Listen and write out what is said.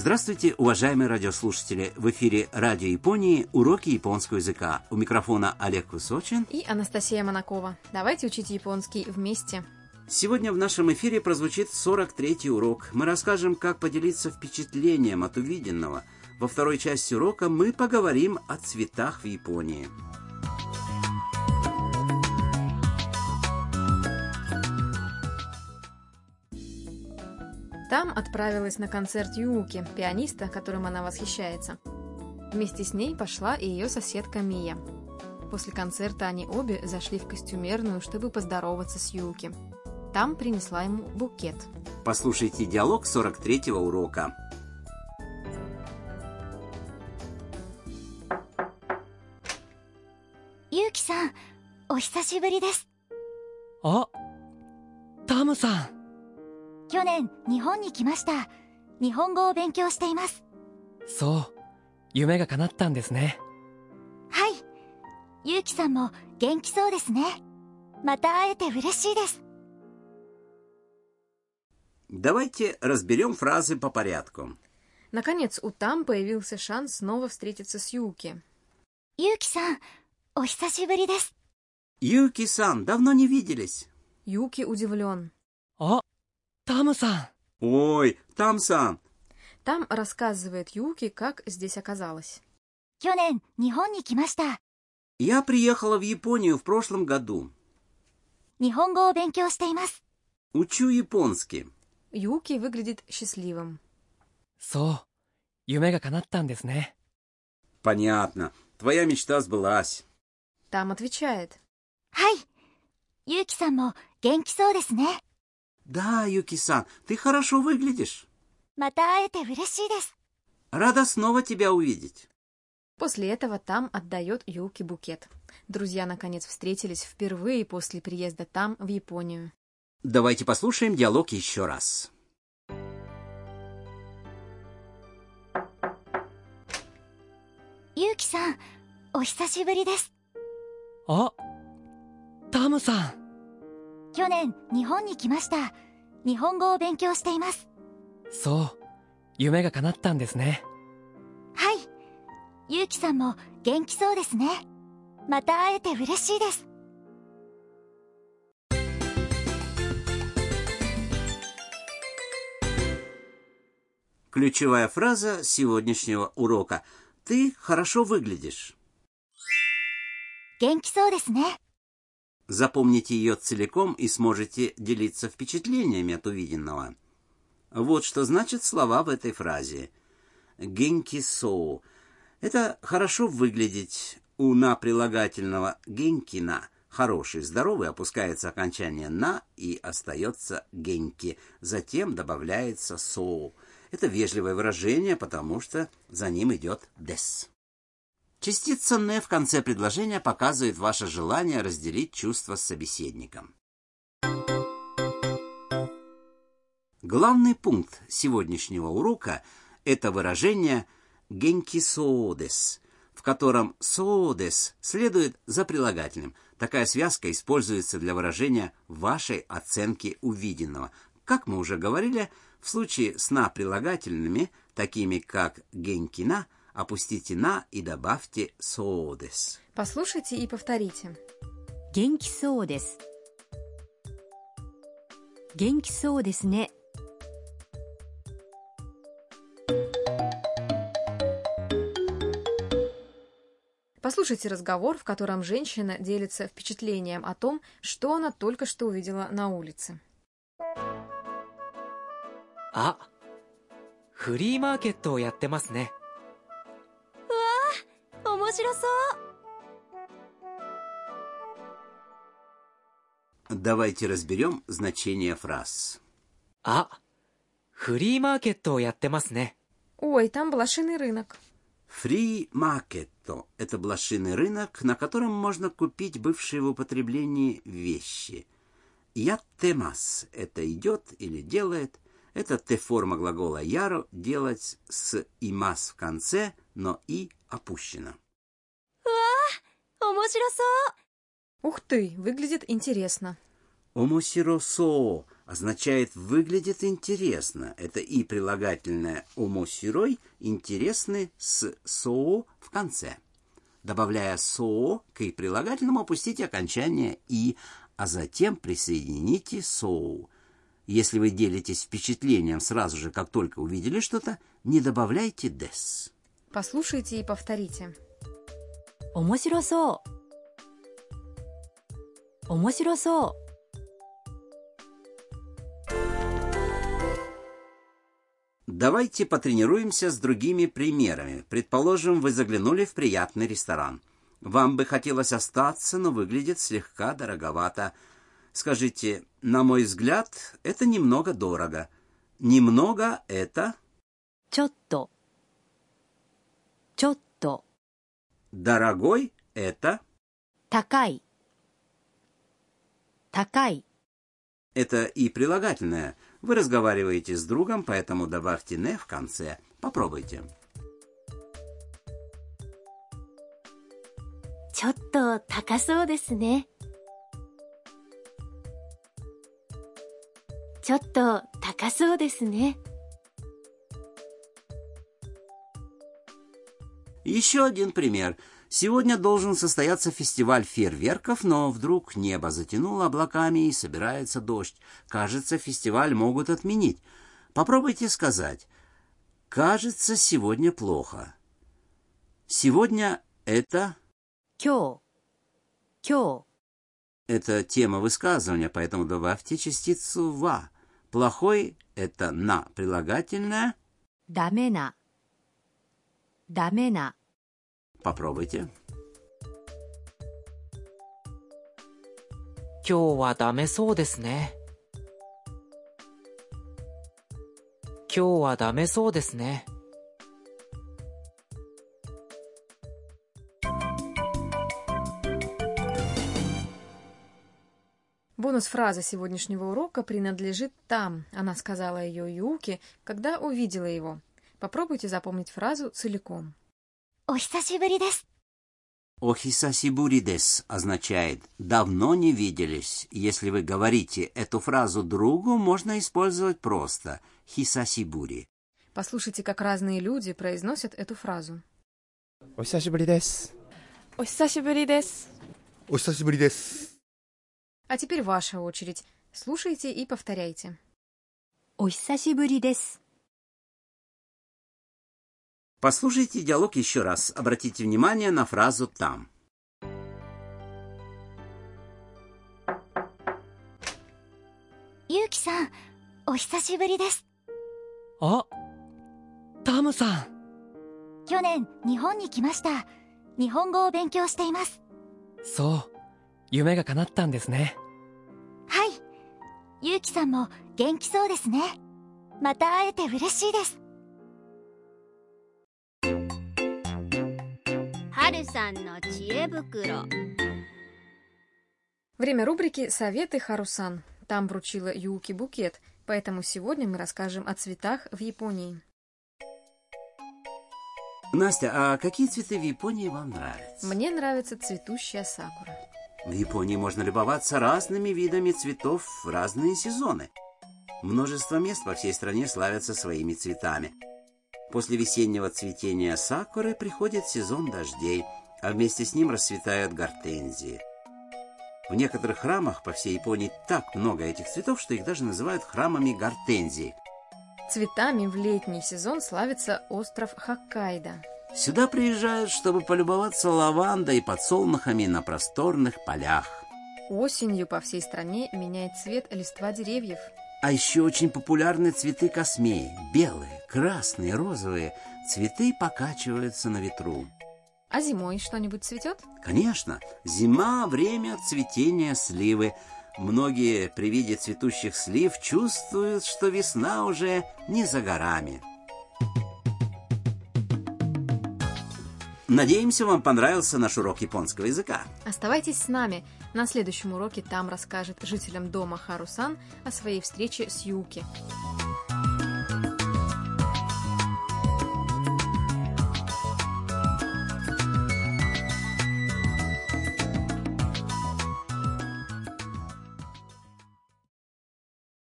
Здравствуйте, уважаемые радиослушатели! В эфире Радио Японии уроки японского языка. У микрофона Олег Высочин и Анастасия Монакова. Давайте учить японский вместе. Сегодня в нашем эфире прозвучит 43-й урок. Мы расскажем, как поделиться впечатлением от увиденного. Во второй части урока мы поговорим о цветах в Японии. Там отправилась на концерт Юки, пианиста, которым она восхищается. Вместе с ней пошла и ее соседка Мия. После концерта они обе зашли в костюмерную, чтобы поздороваться с Юки. Там принесла ему букет. Послушайте диалог 43-го урока. ゆうきさん、お久しぶりです。あ、タムさん。 去年、日本に来ました。日本語を勉強しています。そう、夢が叶ったんですね。はい。ゆうきさんも元気そうですね。また会えて嬉しいです。 Давайте разберем фразы по порядку. Наконец, у Там появился шанс снова встретиться с Юки. ゆうきさん、お久しぶりです。 Юки-сан, давно не виделись. Юки удивлен. あ、 Таммсан. «Ой, Тамсан. Там рассказывает Юки, как здесь оказалось. «Я приехала в Японию в прошлом году. Учу японский». Юки выглядит счастливым. «Со, «Понятно. Твоя мечта сбылась». Там отвечает. «Хай, Юки-сан мо генки соо десне». Да, Юки-сан, ты хорошо выглядишь. また会えて嬉しいです。 Рада снова тебя увидеть. После этого Там отдает Юки букет. Друзья наконец встретились впервые после приезда Там в Японию. Давайте послушаем диалог еще раз. ゆうきさん、お久しぶりです。あ、タムさん。 去年、日本に来ました。日本語を勉強しています。そう、夢が叶ったんですね。はい。ゆうきさんも元気そうですね。また会えて嬉しいです。 Ключевая фраза сегодняшнего урока. Ты хорошо выглядишь. 元気そうですね。 Запомните ее целиком и сможете делиться впечатлениями от увиденного. Вот что значит слова в этой фразе. Генки соу. Это хорошо выглядеть. У на прилагательного генкина хороший, здоровый опускается окончание на и остается генки. Затем добавляется соу. Это вежливое выражение, потому что за ним идет дес. Частица «не» в конце предложения показывает ваше желание разделить чувства с собеседником. Главный пункт сегодняшнего урока – это выражение «генки соодес», в котором «соодес» следует за прилагательным. Такая связка используется для выражения вашей оценки увиденного. Как мы уже говорили, в случае с «на» прилагательными, такими как «генкина», опустите «на» и добавьте «соодес». Послушайте и повторите. 元気そうです元気そうですね Послушайте разговор, в котором женщина делится впечатлением о том, что она только что увидела на улице. あ、フリーマーケットをやってますね。 面白そう。 Давайте разберем значение фраз. あ、フリーマーケットをやってますね。 Ой, там блошиный рынок. Free market – это блошиный рынок, на котором можно купить бывшие в употреблении вещи. Яттемас – это идет или делает. Это Т-форма глагола яро – делать с имас в конце, но и опущено. Ух ты, выглядит интересно. Омосиросоо означает «выглядит интересно». Это и прилагательное «омосирой» интересный с «соо» в конце. Добавляя «соо» к и прилагательному, опустите окончание «и», а затем присоедините «соу». Если вы делитесь впечатлением сразу же, как только увидели что-то, не добавляйте «дес». Послушайте и повторите. 面白そう面白そう Давайте потренируемся с другими примерами. Предположим, вы заглянули в приятный ресторан. Вам бы хотелось остаться, но выглядит слегка дороговато. Скажите, на мой взгляд, это немного дорого. Немного это ちょっとちょっと дорогой это 高い高い это и прилагательное. Вы разговариваете с другом, поэтому добавьте не в конце. Попробуйте. ちょっと高そうですねちょっと高そうですね Еще один пример. Сегодня должен состояться фестиваль фейерверков, но вдруг небо затянуло облаками и собирается дождь. Кажется, фестиваль могут отменить. Попробуйте сказать «Кажется, сегодня плохо». Сегодня это... Кё. Кё. Это тема высказывания, поэтому добавьте частицу «ва». Плохой — это «на» прилагательное. Дамена. Дамена. Попробуйте. 今日はダメそうですね今日はダメそうですね Бонус-фраза сегодняшнего урока принадлежит там. Она сказала ее Юки, когда увидела его. Попробуйте запомнить фразу целиком. お久しぶりです «Охисасибуридес» означает «давно не виделись». Если вы говорите эту фразу другу, можно использовать просто «хисасибури». Послушайте, как разные люди произносят эту фразу. お久しぶりです。お久しぶりです。お久しぶりです。 А теперь ваша очередь. Слушайте и повторяйте. お久しぶりです Послушайте диалог еще раз. Обратите внимание на фразу «там». ゆうきさんお久しぶりですあタムさん去年日本に来ました日本語を勉強していますそう夢が叶ったんですねはいゆうきさんも元気そうですねまた会えて嬉しいです 春さんの知恵袋 Время рубрики «Советы Харусан». Там вручила Юки букет, поэтому сегодня мы расскажем о цветах в Японии. Настя, а какие цветы в Японии вам нравятся? Мне нравится цветущая сакура. В Японии можно любоваться разными видами цветов в разные сезоны. Множество мест по всей стране славятся своими цветами. После весеннего цветения сакуры приходит сезон дождей, а вместе с ним расцветают гортензии. В некоторых храмах по всей Японии так много этих цветов, что их даже называют храмами гортензий. Цветами в летний сезон славится остров Хоккайдо. Сюда приезжают, чтобы полюбоваться лавандой и подсолнухами на просторных полях. Осенью по всей стране меняет цвет листва деревьев. А еще очень популярны цветы космеи. Белые, красные, розовые. Цветы покачиваются на ветру. А зимой что-нибудь цветет? Конечно, зима – время цветения сливы. Многие при виде цветущих слив чувствуют, что весна уже не за горами. Надеемся, вам понравился наш урок японского языка. Оставайтесь с нами. На следующем уроке там расскажет жителям дома Харусан о своей встрече с Юки.